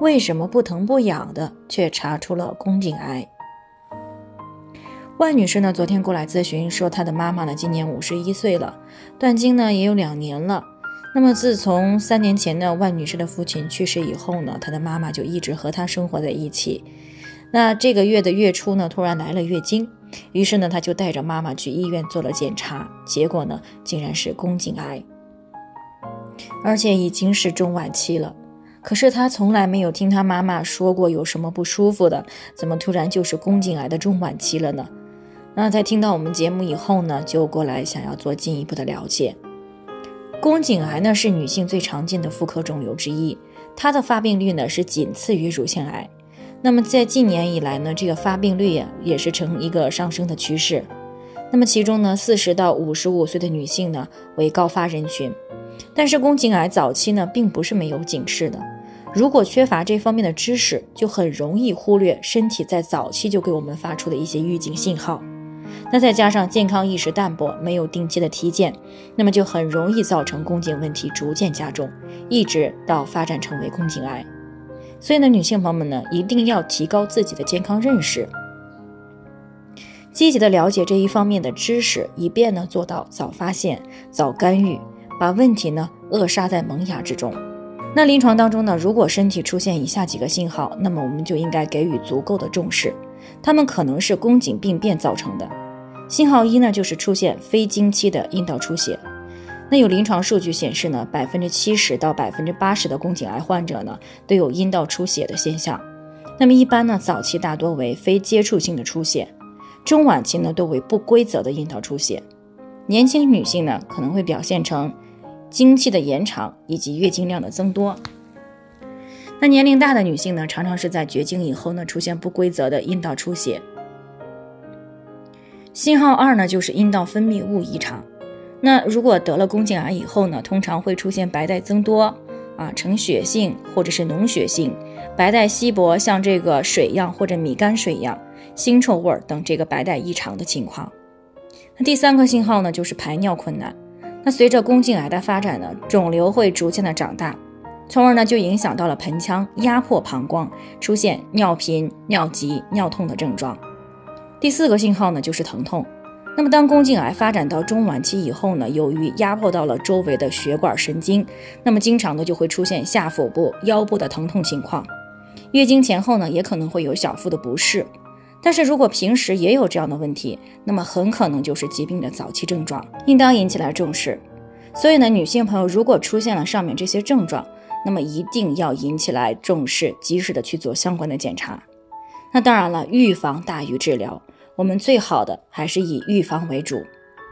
为什么不疼不痒的却查出了宫颈癌？万女士呢，昨天过来咨询说，她的妈妈呢今年五十一岁了，断经呢也有两年了。那么自从三年前呢万女士的父亲去世以后呢，她的妈妈就一直和她生活在一起。那这个月的月初呢，突然来了月经，于是呢，她就带着妈妈去医院做了检查，结果呢竟然是宫颈癌，而且已经是中晚期了。可是他从来没有听他妈妈说过有什么不舒服的，怎么突然就是宫颈癌的中晚期了呢？那在听到我们节目以后呢，就过来想要做进一步的了解。宫颈癌呢是女性最常见的妇科肿瘤之一，它的发病率呢是仅次于乳腺癌。那么在近年以来呢，这个发病率呀也是呈一个上升的趋势。那么其中呢，四十到五十五岁的女性呢为高发人群，但是宫颈癌早期呢并不是没有警示的。如果缺乏这方面的知识，就很容易忽略身体在早期就给我们发出的一些预警信号。那再加上健康意识淡薄，没有定期的体检，那么就很容易造成宫颈问题逐渐加重，一直到发展成为宫颈癌。所以呢，女性朋友们呢，一定要提高自己的健康认识，积极的了解这一方面的知识，以便呢做到早发现、早干预，把问题呢扼杀在萌芽之中。那临床当中呢，如果身体出现以下几个信号，那么我们就应该给予足够的重视。它们可能是宫颈病变造成的。信号一呢，就是出现非经期的阴道出血。那有临床数据显示呢，百分之七十到百分之八十的宫颈癌患者呢，都有阴道出血的现象。那么一般呢，早期大多为非接触性的出血，中晚期呢，都为不规则的阴道出血。年轻女性呢，可能会表现成。经期的延长以及月经量的增多，那年龄大的女性呢，常常是在绝经以后呢，出现不规则的阴道出血。信号二呢，就是阴道分泌物异常。那如果得了宫颈癌以后呢，通常会出现白带增多啊，呈血性或者是脓血性，白带稀薄，像这个水样或者米泔水样，腥臭味等这个白带异常的情况。那第三个信号呢，就是排尿困难。那随着宫颈癌的发展呢，肿瘤会逐渐的长大，从而呢就影响到了盆腔，压迫膀胱，出现尿频、尿急、尿痛的症状。第四个信号呢就是疼痛。那么当宫颈癌发展到中晚期以后呢，由于压迫到了周围的血管神经，那么经常呢就会出现下腹部、腰部的疼痛情况。月经前后呢也可能会有小腹的不适。但是如果平时也有这样的问题，那么很可能就是疾病的早期症状，应当引起来重视。所以呢，女性朋友如果出现了上面这些症状，那么一定要引起来重视，及时的去做相关的检查。那当然了，预防大于治疗，我们最好的还是以预防为主。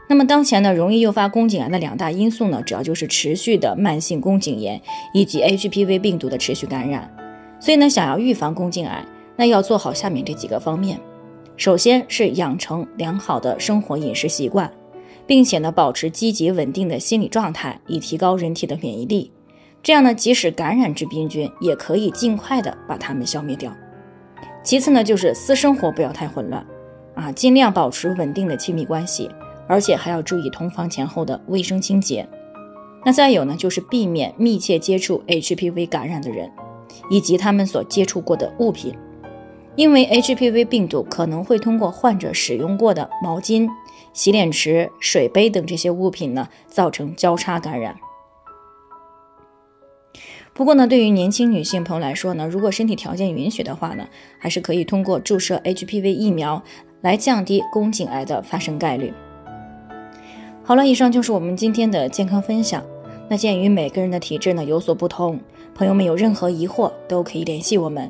那么当前呢，容易诱发宫颈癌的两大因素呢，主要就是持续的慢性宫颈炎以及 HPV 病毒的持续感染。所以呢，想要预防宫颈癌。那要做好下面这几个方面，首先是养成良好的生活饮食习惯，并且呢保持积极稳定的心理状态，以提高人体的免疫力。这样呢，即使感染致病菌，也可以尽快的把它们消灭掉。其次呢，就是私生活不要太混乱，啊，尽量保持稳定的亲密关系，而且还要注意同房前后的卫生清洁。那再有呢，就是避免密切接触 HPV 感染的人，以及他们所接触过的物品。因为 HPV 病毒可能会通过患者使用过的毛巾、洗脸池、水杯等这些物品呢，造成交叉感染。不过呢，对于年轻女性朋友来说呢，如果身体条件允许的话呢，还是可以通过注射 HPV 疫苗来降低宫颈癌的发生概率。好了，以上就是我们今天的健康分享。那鉴于每个人的体质呢有所不同，朋友们有任何疑惑都可以联系我们。